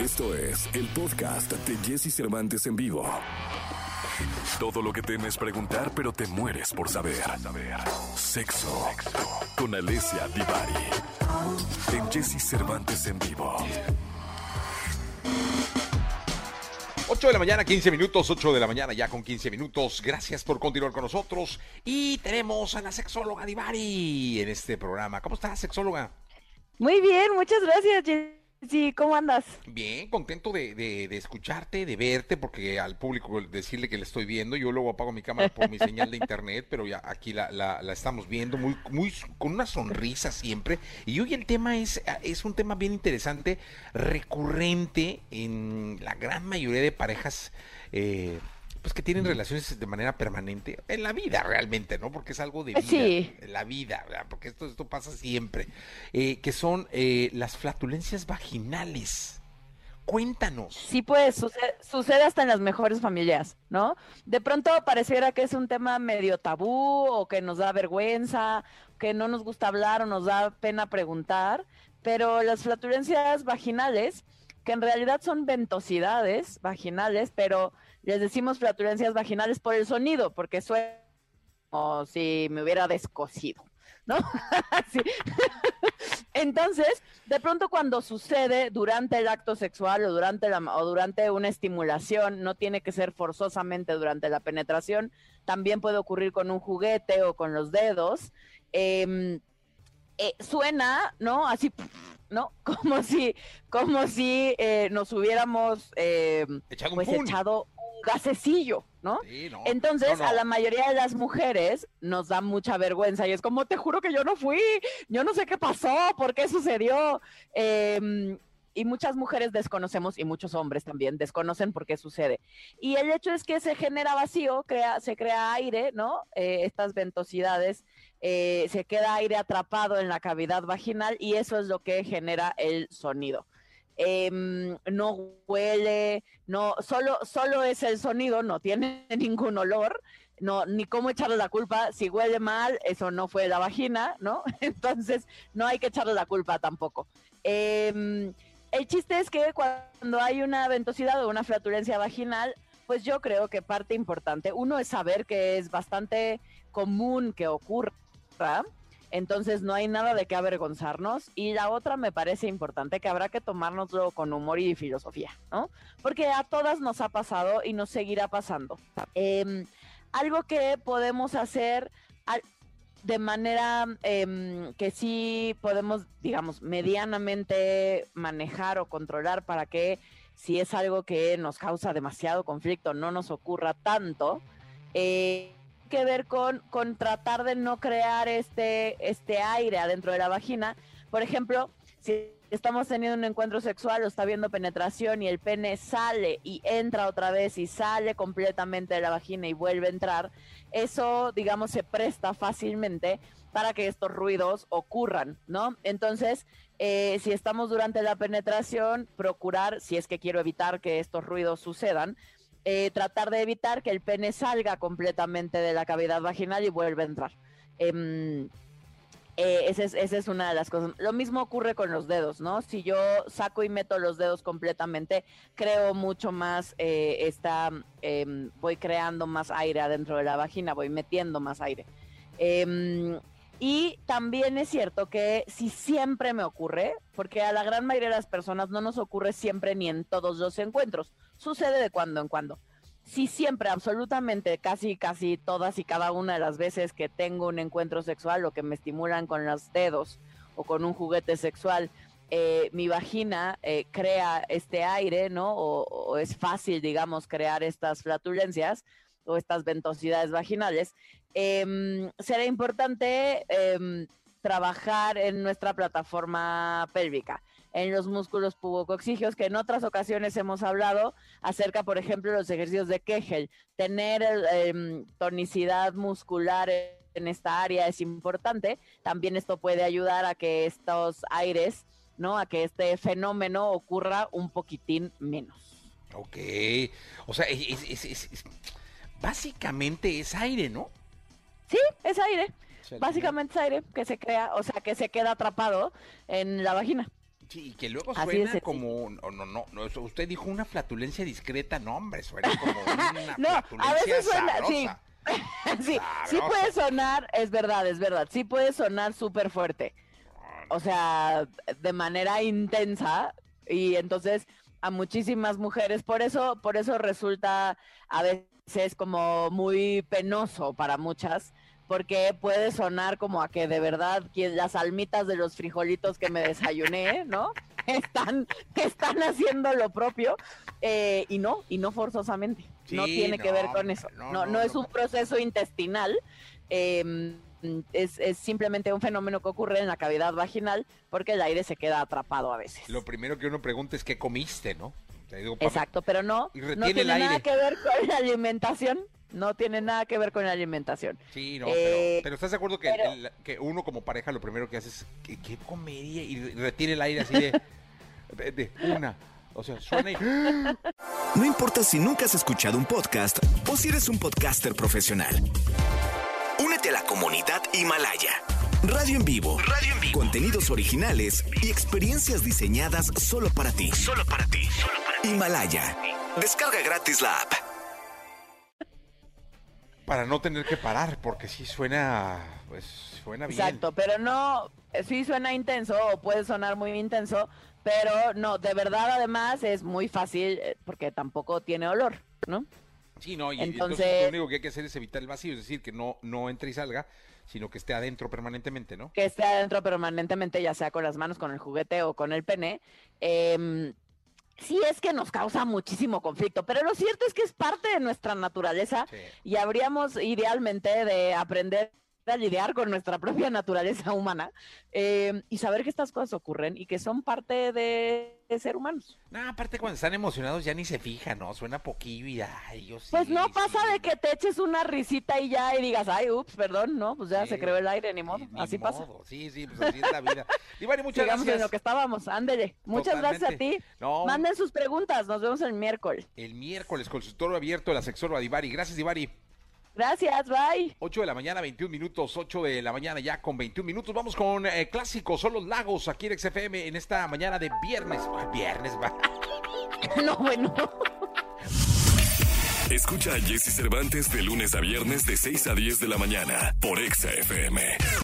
Esto es el podcast de Jesse Cervantes en vivo. Todo lo que temes preguntar, pero te mueres por saber. Sexo con Alessia Divari. En Jesse Cervantes en vivo. 8 de la mañana, 15 minutos, 8 de la mañana ya con 15 minutos. Gracias por continuar con nosotros. Y tenemos a la sexóloga Divari en este programa. ¿Cómo estás, sexóloga? Muy bien, muchas gracias, Sí, ¿cómo andas? Bien, contento de, de, de, escucharte, de verte, porque al público decirle que le estoy viendo, yo luego apago mi cámara por mi señal de internet, pero ya aquí la, la, estamos viendo muy, muy con una sonrisa siempre. Y hoy el tema es, es un tema bien interesante, recurrente en la gran mayoría de parejas. Eh, pues que tienen relaciones de manera permanente en la vida realmente, ¿no? Porque es algo de vida, sí. en la vida, ¿verdad? porque esto, esto pasa siempre, eh, que son eh, las flatulencias vaginales. Cuéntanos. Sí, pues sucede, sucede, hasta en las mejores familias, ¿no? De pronto pareciera que es un tema medio tabú o que nos da vergüenza, que no nos gusta hablar o nos da pena preguntar, pero las flatulencias vaginales, que en realidad son ventosidades vaginales, pero les decimos flatulencias vaginales por el sonido, porque suena como si me hubiera descosido, ¿no? sí. Entonces, de pronto cuando sucede durante el acto sexual o durante, la, o durante una estimulación, no tiene que ser forzosamente durante la penetración, también puede ocurrir con un juguete o con los dedos. Eh, eh, suena, ¿no? Así, ¿no? Como si, como si eh, nos hubiéramos echado, pues, echado gasecillo, ¿no? Sí, no Entonces, no, no. a la mayoría de las mujeres nos da mucha vergüenza y es como, te juro que yo no fui, yo no sé qué pasó, por qué sucedió. Eh, y muchas mujeres desconocemos y muchos hombres también desconocen por qué sucede. Y el hecho es que se genera vacío, crea, se crea aire, ¿no? Eh, estas ventosidades, eh, se queda aire atrapado en la cavidad vaginal y eso es lo que genera el sonido. Eh, no huele, no, solo, solo es el sonido, no tiene ningún olor, no, ni cómo echarle la culpa, si huele mal, eso no fue la vagina, ¿no? Entonces, no hay que echarle la culpa tampoco. Eh, el chiste es que cuando hay una ventosidad o una flatulencia vaginal, pues yo creo que parte importante, uno es saber que es bastante común que ocurra, entonces no hay nada de qué avergonzarnos, y la otra me parece importante que habrá que tomárnoslo con humor y filosofía, ¿no? Porque a todas nos ha pasado y nos seguirá pasando. Eh, algo que podemos hacer... De manera eh, que sí podemos, digamos, medianamente manejar o controlar para que si es algo que nos causa demasiado conflicto no nos ocurra tanto, eh, que ver con, con tratar de no crear este, este aire adentro de la vagina. Por ejemplo, si estamos teniendo un encuentro sexual o está viendo penetración y el pene sale y entra otra vez y sale completamente de la vagina y vuelve a entrar, eso, digamos, se presta fácilmente para que estos ruidos ocurran, ¿no? Entonces, eh, si estamos durante la penetración, procurar, si es que quiero evitar que estos ruidos sucedan, eh, tratar de evitar que el pene salga completamente de la cavidad vaginal y vuelva a entrar. Eh, eh, esa, es, esa es una de las cosas. Lo mismo ocurre con los dedos, ¿no? Si yo saco y meto los dedos completamente, creo mucho más, eh, eh, voy creando más aire adentro de la vagina, voy metiendo más aire. Eh, y también es cierto que si siempre me ocurre, porque a la gran mayoría de las personas no nos ocurre siempre ni en todos los encuentros, sucede de cuando en cuando sí siempre, absolutamente, casi, casi todas y cada una de las veces que tengo un encuentro sexual o que me estimulan con los dedos o con un juguete sexual, eh, mi vagina eh, crea este aire, ¿no? O, es fácil, digamos, crear estas flatulencias o estas ventosidades vaginales. Eh, será importante trabajar en nuestra plataforma pélvica en los músculos pubocoxígeos, que en otras ocasiones hemos hablado acerca, por ejemplo, los ejercicios de Kegel. Tener eh, tonicidad muscular en esta área es importante. También esto puede ayudar a que estos aires, ¿no? A que este fenómeno ocurra un poquitín menos. Ok. O sea, es, es, es, básicamente es aire, ¿no? Sí, es aire. Básicamente es aire que se crea, o sea, que se queda atrapado en la vagina. Sí, y que luego Así suena como, no, no, no, usted dijo una flatulencia discreta, no, hombre, suena como una No, a flatulencia veces suena, sí. sabrosa. sí, sí puede sonar, es verdad, es verdad, sí puede sonar súper fuerte. O sea, de manera intensa y entonces a muchísimas mujeres, por eso, por eso resulta a veces como muy penoso para muchas, porque puede sonar como a que de verdad las almitas de los frijolitos que me desayuné, ¿no? Están, están haciendo lo propio eh, y no, y no forzosamente. no tiene que ver con eso. no, No, es un proceso intestinal. eh, es, es simplemente un fenómeno que ocurre en la cavidad vaginal porque el aire se queda atrapado a veces. Lo primero que uno pregunta es qué comiste, ¿no? Digo, Exacto, pero no, no tiene nada que ver con la alimentación. No tiene nada que ver con la alimentación. Sí, no, Eh, pero, pero ¿estás de acuerdo que, pero- el- que uno como pareja lo primero que hace es, ¿qué, qué comería? Y retiene el aire así de, de, de una. O sea, suena y... No importa si nunca has escuchado un podcast o si eres un podcaster profesional. Únete a la comunidad Himalaya. Radio en vivo. Radio en vivo. Contenidos originales y experiencias diseñadas solo para ti. Solo para ti. Himalaya. Descarga gratis la app. Para no tener que parar, porque sí suena, pues, suena bien. Exacto, pero no, eh, sí suena intenso o puede sonar muy intenso, pero no, de verdad además es muy fácil eh, porque tampoco tiene olor, ¿no? Sí, no, y entonces, Entonces- lo único que hay que hacer es evitar el vacío, es decir, que no, no entre y salga, sino que esté adentro permanentemente, ¿no? que esté adentro permanentemente, ya sea con las manos, con el juguete o con el pene, em, sí es que nos causa muchísimo conflicto, pero lo cierto es que es parte de nuestra naturaleza Sí. y habríamos idealmente de aprender a lidiar con nuestra propia naturaleza humana em, y saber que estas cosas ocurren y que son parte de, de ser humanos. No, aparte cuando están emocionados ya ni se fijan, ¿no? Suena poquillo y ay, yo sí. Pues no pasa sí. de que te eches una risita y ya y digas, ay, ups, perdón, no, pues ya Sí, se creó el aire, ni sí, modo, ni así pasa. modo. Sí, sí, pues así es la vida. Ivani, muchas Sigamos en gracias. lo que estábamos, ándele. Muchas gracias a Totalmente. ti. No, Manden sus preguntas, nos vemos el miércoles. el miércoles, consultorio abierto de la sexóloga Divari. Gracias, Divari. Gracias, bye. 8 de la mañana, 21 minutos, 8 de la mañana ya con 21 minutos. Vamos con eh, clásicos, son los lagos aquí en XFM en esta mañana de viernes. Ay, viernes, va. No, bueno. Escucha a Jesse Cervantes de lunes a viernes de 6 a 10 de la mañana por Exa FM.